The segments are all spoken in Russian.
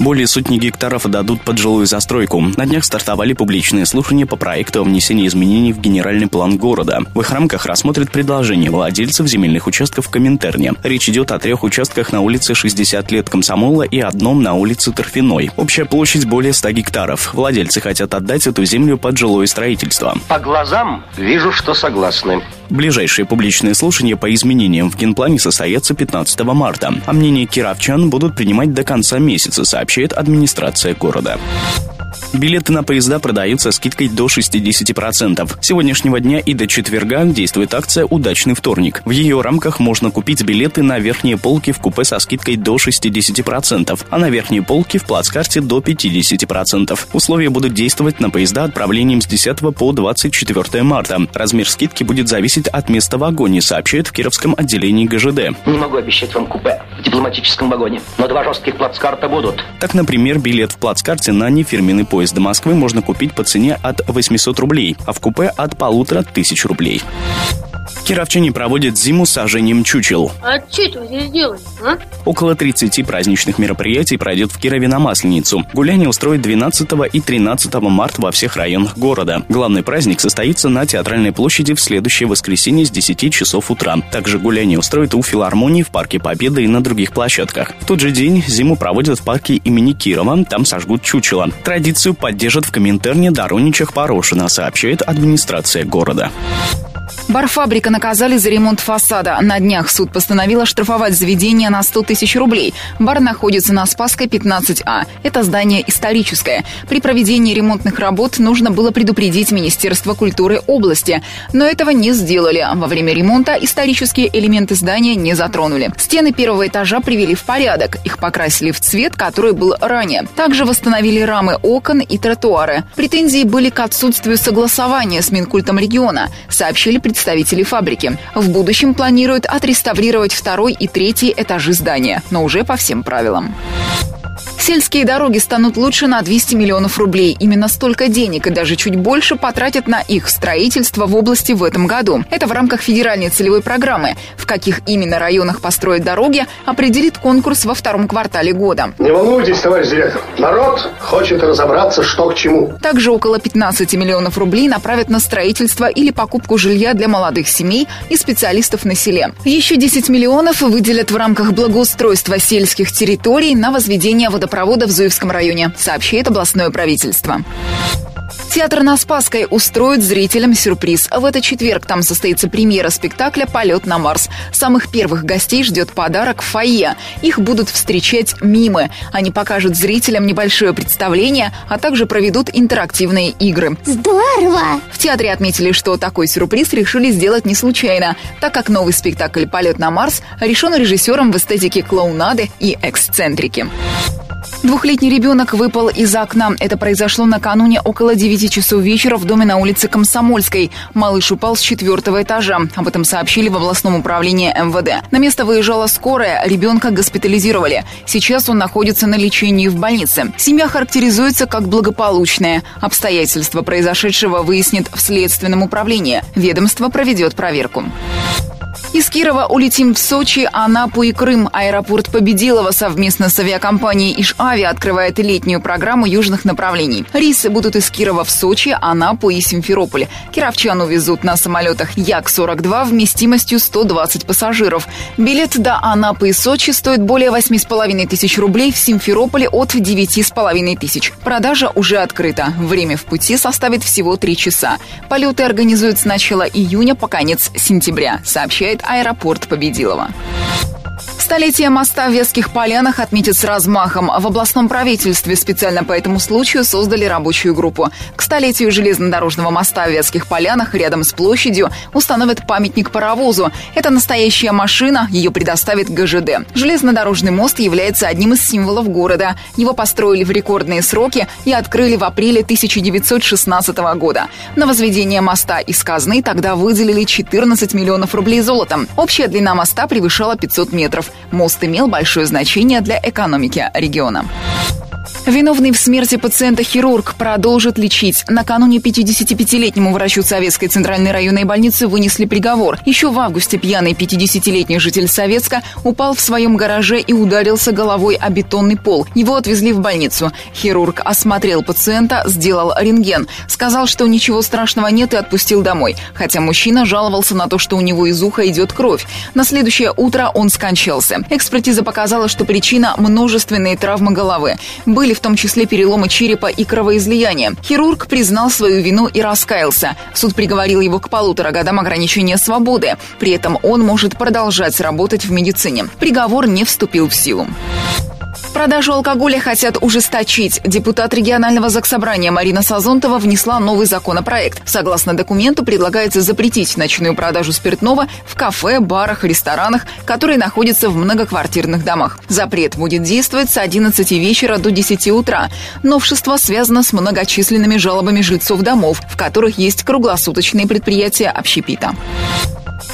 Более сотни гектаров отдадут под жилую застройку. На днях стартовали публичные слушания по проекту о внесении изменений в генеральный план города. В их рамках рассмотрят предложения владельцев земельных участков в Коминтерне. Речь идет о трех участках на улице 60 лет Комсомола и одном на улице Торфяной. Общая площадь более 100 гектаров. Владельцы хотят отдать эту землю под жилое строительство. По глазам вижу, что согласны. Ближайшие публичные слушания по изменениям в генплане состоятся 15 марта, а мнение кировчан будут принимать до конца месяца, сообщает администрация города. Билеты на поезда продаются скидкой до 60%. С сегодняшнего дня и до четверга действует акция «Удачный вторник». В ее рамках можно купить билеты на верхние полки в купе со скидкой до 60%, а на верхние полки в плацкарте до 50%. Условия будут действовать на поезда отправлением с 10 по 24 марта. Размер скидки будет зависеть от места в вагоне, сообщает в Кировском отделении ГЖД. Не могу обещать вам купе в дипломатическом вагоне, но два жестких плацкарта будут. Так, например, билет в плацкарте на нефирменный поезд до Москвы можно купить по цене от 800 рублей, а в купе от полутора тысяч рублей. Кировчане проводят зиму с сожжением чучел. А что это вы здесь делаете, а? Около 30 праздничных мероприятий пройдет в Кирове на Масленицу. Гуляние устроят 12 и 13 марта во всех районах города. Главный праздник состоится на Театральной площади в следующее воскресенье с 10 часов утра. Также гуляние устроят у филармонии в Парке Победы и на других площадках. В тот же день зиму проводят в парке имени Кирова. Там сожгут чучело. Традицию поддержат в Коминтерне Дороничах Порошина, сообщает администрация города. Барфабрика наказали за ремонт фасада. На днях суд постановил оштрафовать заведение на 100 тысяч рублей. Бар находится на Спасской 15А. Это здание историческое. При проведении ремонтных работ нужно было предупредить Министерство культуры области. Но этого не сделали. Во время ремонта исторические элементы здания не затронули. Стены первого этажа привели в порядок. Их покрасили в цвет, который был ранее. Также восстановили рамы окон и тротуары. Претензии были к отсутствию согласования с Минкультом региона, сообщили представители представители фабрики. В будущем планируют отреставрировать второй и третий этажи здания, но уже по всем правилам. Сельские дороги станут лучше на 200 миллионов рублей. Именно столько денег и даже чуть больше потратят на их строительство в области в этом году. Это в рамках федеральной целевой программы. В каких именно районах построят дороги, определит конкурс во втором квартале года. Не волнуйтесь, товарищ директор. Народ хочет разобраться, что к чему. Также около 15 миллионов рублей направят на строительство или покупку жилья для молодых семей и специалистов на селе. Еще 10 миллионов выделят в рамках благоустройства сельских территорий на возведение водопровода водопровода в Зуевском районе, сообщает областное правительство. Театр на Спасской устроит зрителям сюрприз. В этот четверг там состоится премьера спектакля «Полет на Марс». Самых первых гостей ждет подарок в фойе. Их будут встречать мимы. Они покажут зрителям небольшое представление, а также проведут интерактивные игры. Здорово! В театре отметили, что такой сюрприз решили сделать не случайно, так как новый спектакль «Полет на Марс» решен режиссером в эстетике клоунады и эксцентрики. Двухлетний ребенок выпал из окна. Это произошло накануне около 9 часов вечера в доме на улице Комсомольской. Малыш упал с четвертого этажа. Об этом сообщили в областном управлении МВД. На место выезжала скорая. Ребенка госпитализировали. Сейчас он находится на лечении в больнице. Семья характеризуется как благополучная. Обстоятельства произошедшего выяснит в следственном управлении. Ведомство проведет проверку. Из Кирова улетим в Сочи, Анапу и Крым. Аэропорт Победилова совместно с авиакомпанией Иш-Ави открывает летнюю программу южных направлений. Рейсы будут из Кирова в Сочи, Анапу и Симферополь. Кировчан увезут на самолетах Як-42 вместимостью 120 пассажиров. Билет до Анапы и Сочи стоит более 8,5 тысяч рублей, в Симферополе от 9,5 тысяч. Продажа уже открыта. Время в пути составит всего 3 часа. Полеты организуют с начала июня по конец сентября, сообщает аэропорт Победилова. Столетие моста в Веских Полянах отметят с размахом. В областном правительстве специально по этому случаю создали рабочую группу. К столетию железнодорожного моста в Веских Полянах рядом с площадью установят памятник паровозу. Это настоящая машина, ее предоставит ГЖД. Железнодорожный мост является одним из символов города. Его построили в рекордные сроки и открыли в апреле 1916 года. На возведение моста из казны тогда выделили 14 миллионов рублей золотом. Общая длина моста превышала 500 метров. Мост имел большое значение для экономики региона. Виновный в смерти пациента хирург продолжит лечить. Накануне 55-летнему врачу Советской центральной районной больницы вынесли приговор. Еще в августе пьяный 50-летний житель Советска упал в своем гараже и ударился головой о бетонный пол. Его отвезли в больницу. Хирург осмотрел пациента, сделал рентген. Сказал, что ничего страшного нет и отпустил домой. Хотя мужчина жаловался на то, что у него из уха идет кровь. На следующее утро он скончался. Экспертиза показала, что причина – множественные травмы головы. Были в том числе переломы черепа и кровоизлияние. Хирург признал свою вину и раскаялся. Суд приговорил его к полутора годам ограничения свободы. При этом он может продолжать работать в медицине. Приговор не вступил в силу. Продажу алкоголя хотят ужесточить. Депутат регионального заксобрания Марина Сазонтова внесла новый законопроект. Согласно документу, предлагается запретить ночную продажу спиртного в кафе, барах, ресторанах, которые находятся в многоквартирных домах. Запрет будет действовать с 11 вечера до 10 утра. Новшество связано с многочисленными жалобами жильцов домов, в которых есть круглосуточные предприятия общепита.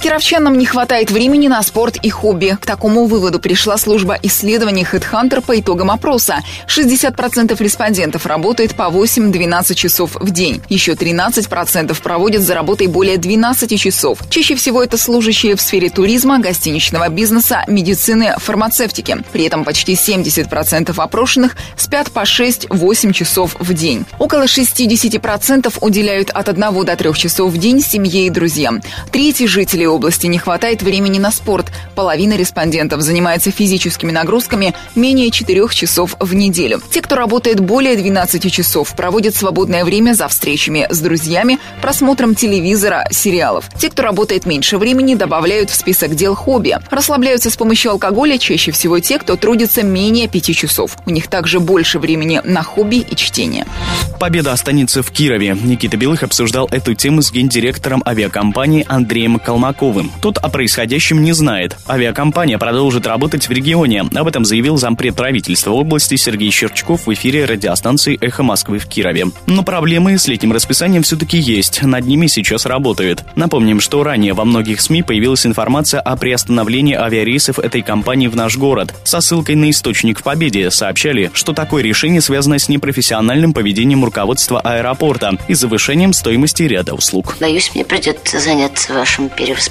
Кировчанам не хватает времени на спорт и хобби. К такому выводу пришла служба исследований HeadHunter по итогам опроса. 60% респондентов работает по 8-12 часов в день. Еще 13% проводят за работой более 12 часов. Чаще всего это служащие в сфере туризма, гостиничного бизнеса, медицины, фармацевтики. При этом почти 70% опрошенных спят по 6-8 часов в день. Около 60% уделяют от 1 до 3 часов в день семье и друзьям. Третий жители области не хватает времени на спорт. Половина респондентов занимается физическими нагрузками менее 4 часов в неделю. Те, кто работает более 12 часов, проводят свободное время за встречами с друзьями, просмотром телевизора, сериалов. Те, кто работает меньше времени, добавляют в список дел хобби. Расслабляются с помощью алкоголя чаще всего те, кто трудится менее 5 часов. У них также больше времени на хобби и чтение. Победа останется в Кирове. Никита Белых обсуждал эту тему с гендиректором авиакомпании Андреем Колмаковым. Тот о происходящем не знает. Авиакомпания продолжит работать в регионе. Об этом заявил зампред правительства области Сергей Щерчков в эфире радиостанции «Эхо Москвы» в Кирове. Но проблемы с летним расписанием все-таки есть. Над ними сейчас работают. Напомним, что ранее во многих СМИ появилась информация о приостановлении авиарейсов этой компании в наш город. Со ссылкой на источник в «Победе» сообщали, что такое решение связано с непрофессиональным поведением руководства аэропорта и завышением стоимости ряда услуг. Боюсь, мне придется заняться вашим перевоспитанием.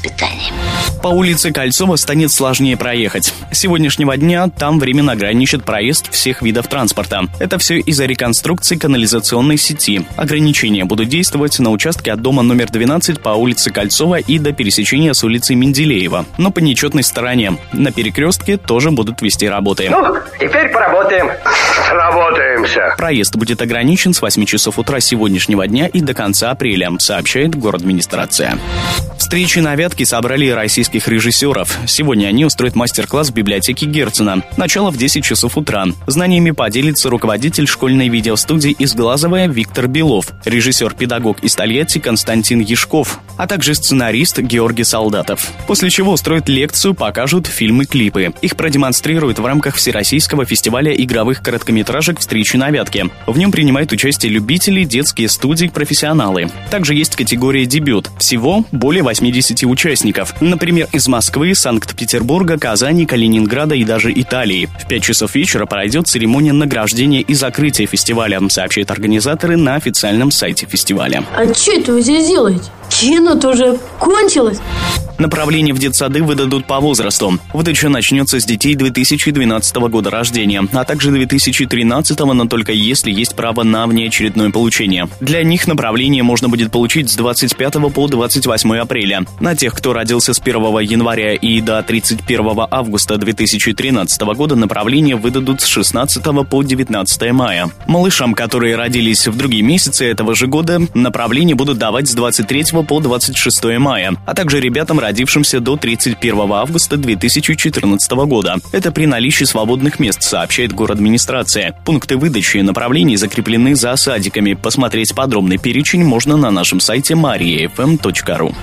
По улице Кольцова станет сложнее проехать. С сегодняшнего дня там временно ограничат проезд всех видов транспорта. Это все из-за реконструкции канализационной сети. Ограничения будут действовать на участке от дома номер 12 по улице Кольцова и до пересечения с улицей Менделеева. Но по нечетной стороне. На перекрестке тоже будут вести работы. Ну, теперь поработаем. Сработаемся. Проезд будет ограничен с 8 часов утра сегодняшнего дня и до конца апреля, сообщает город администрация. Встречи на Вятке собрали российских режиссеров. Сегодня они устроят мастер-класс в библиотеке Герцена. Начало в 10 часов утра. Знаниями поделится руководитель школьной видеостудии из Глазовая Виктор Белов, режиссер-педагог из Тольятти Константин Яшков, а также сценарист Георгий Солдатов. После чего устроят лекцию, покажут фильмы-клипы. Их продемонстрируют в рамках Всероссийского фестиваля игровых короткометражек «Встречи на Вятке». В нем принимают участие любители, детские студии, профессионалы. Также есть категория «Дебют». Всего более 80 участников. Например, из Москвы, Санкт-Петербурга, Казани, Калининграда и даже Италии. В 5 часов вечера пройдет церемония награждения и закрытия фестиваля, сообщают организаторы на официальном сайте фестиваля. А что это вы здесь делаете? Кино-то уже кончилось. Направления в детсады выдадут по возрасту. Выдача начнется с детей 2012 года рождения, а также 2013, но только если есть право на внеочередное получение. Для них направление можно будет получить с 25 по 28 апреля. На тех, кто родился с 1 января и до 31 августа 2013 года, направление выдадут с 16 по 19 мая. Малышам, которые родились в другие месяцы этого же года, направление будут давать с 23 по 26 мая, а также ребятам, родившимся до 31 августа 2014 года. Это при наличии свободных мест, сообщает город администрация. Пункты выдачи и направлений закреплены за садиками. Посмотреть подробный перечень можно на нашем сайте mariafm.ru.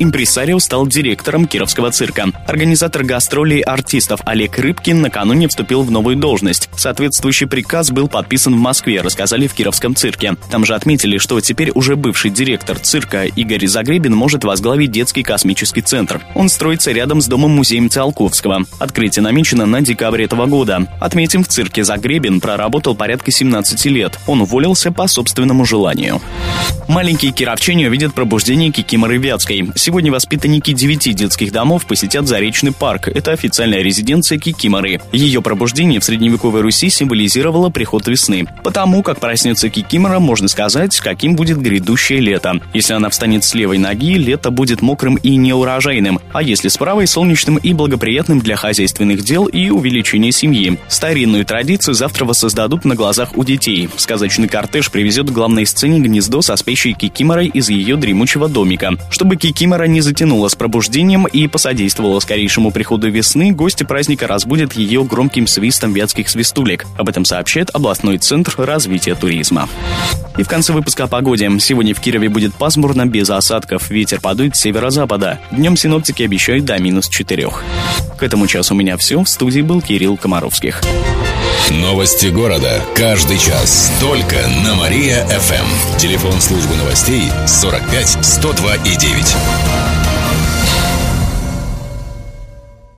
Импресарио стал директором Кировского цирка. Организатор гастролей артистов Олег Рыбкин накануне вступил в новую должность. Соответствующий приказ был подписан в Москве, рассказали в Кировском цирке. Там же отметили, что теперь уже бывший директор цирка Игорь Игорь Загребин может возглавить детский космический центр. Он строится рядом с домом-музеем Циолковского. Открытие намечено на декабрь этого года. Отметим, в цирке Загребин проработал порядка 17 лет. Он уволился по собственному желанию. Маленькие кировчане увидят пробуждение Кикиморы Вятской. Сегодня воспитанники девяти детских домов посетят Заречный парк. Это официальная резиденция Кикиморы. Ее пробуждение в средневековой Руси символизировало приход весны. Потому как проснется Кикимора, можно сказать, каким будет грядущее лето. Если она встанет с левой ноги, лето будет мокрым и неурожайным, а если с правой – солнечным и благоприятным для хозяйственных дел и увеличения семьи. Старинную традицию завтра воссоздадут на глазах у детей. Сказочный кортеж привезет к главной сцене гнездо со спящей Кикиморой из ее дремучего домика. Чтобы Кикимора не затянула с пробуждением и посодействовала скорейшему приходу весны, гости праздника разбудят ее громким свистом вятских свистулек. Об этом сообщает областной центр развития туризма. И в конце выпуска о погоде. Сегодня в Кирове будет пасмурно, без осадков. Ветер подует с северо-запада. Днем синоптики обещают до минус 4. К этому часу у меня все. В студии был Кирилл Комаровских. Новости города. Каждый час. Только на Мария-ФМ. Телефон службы новостей 45 102 и 9.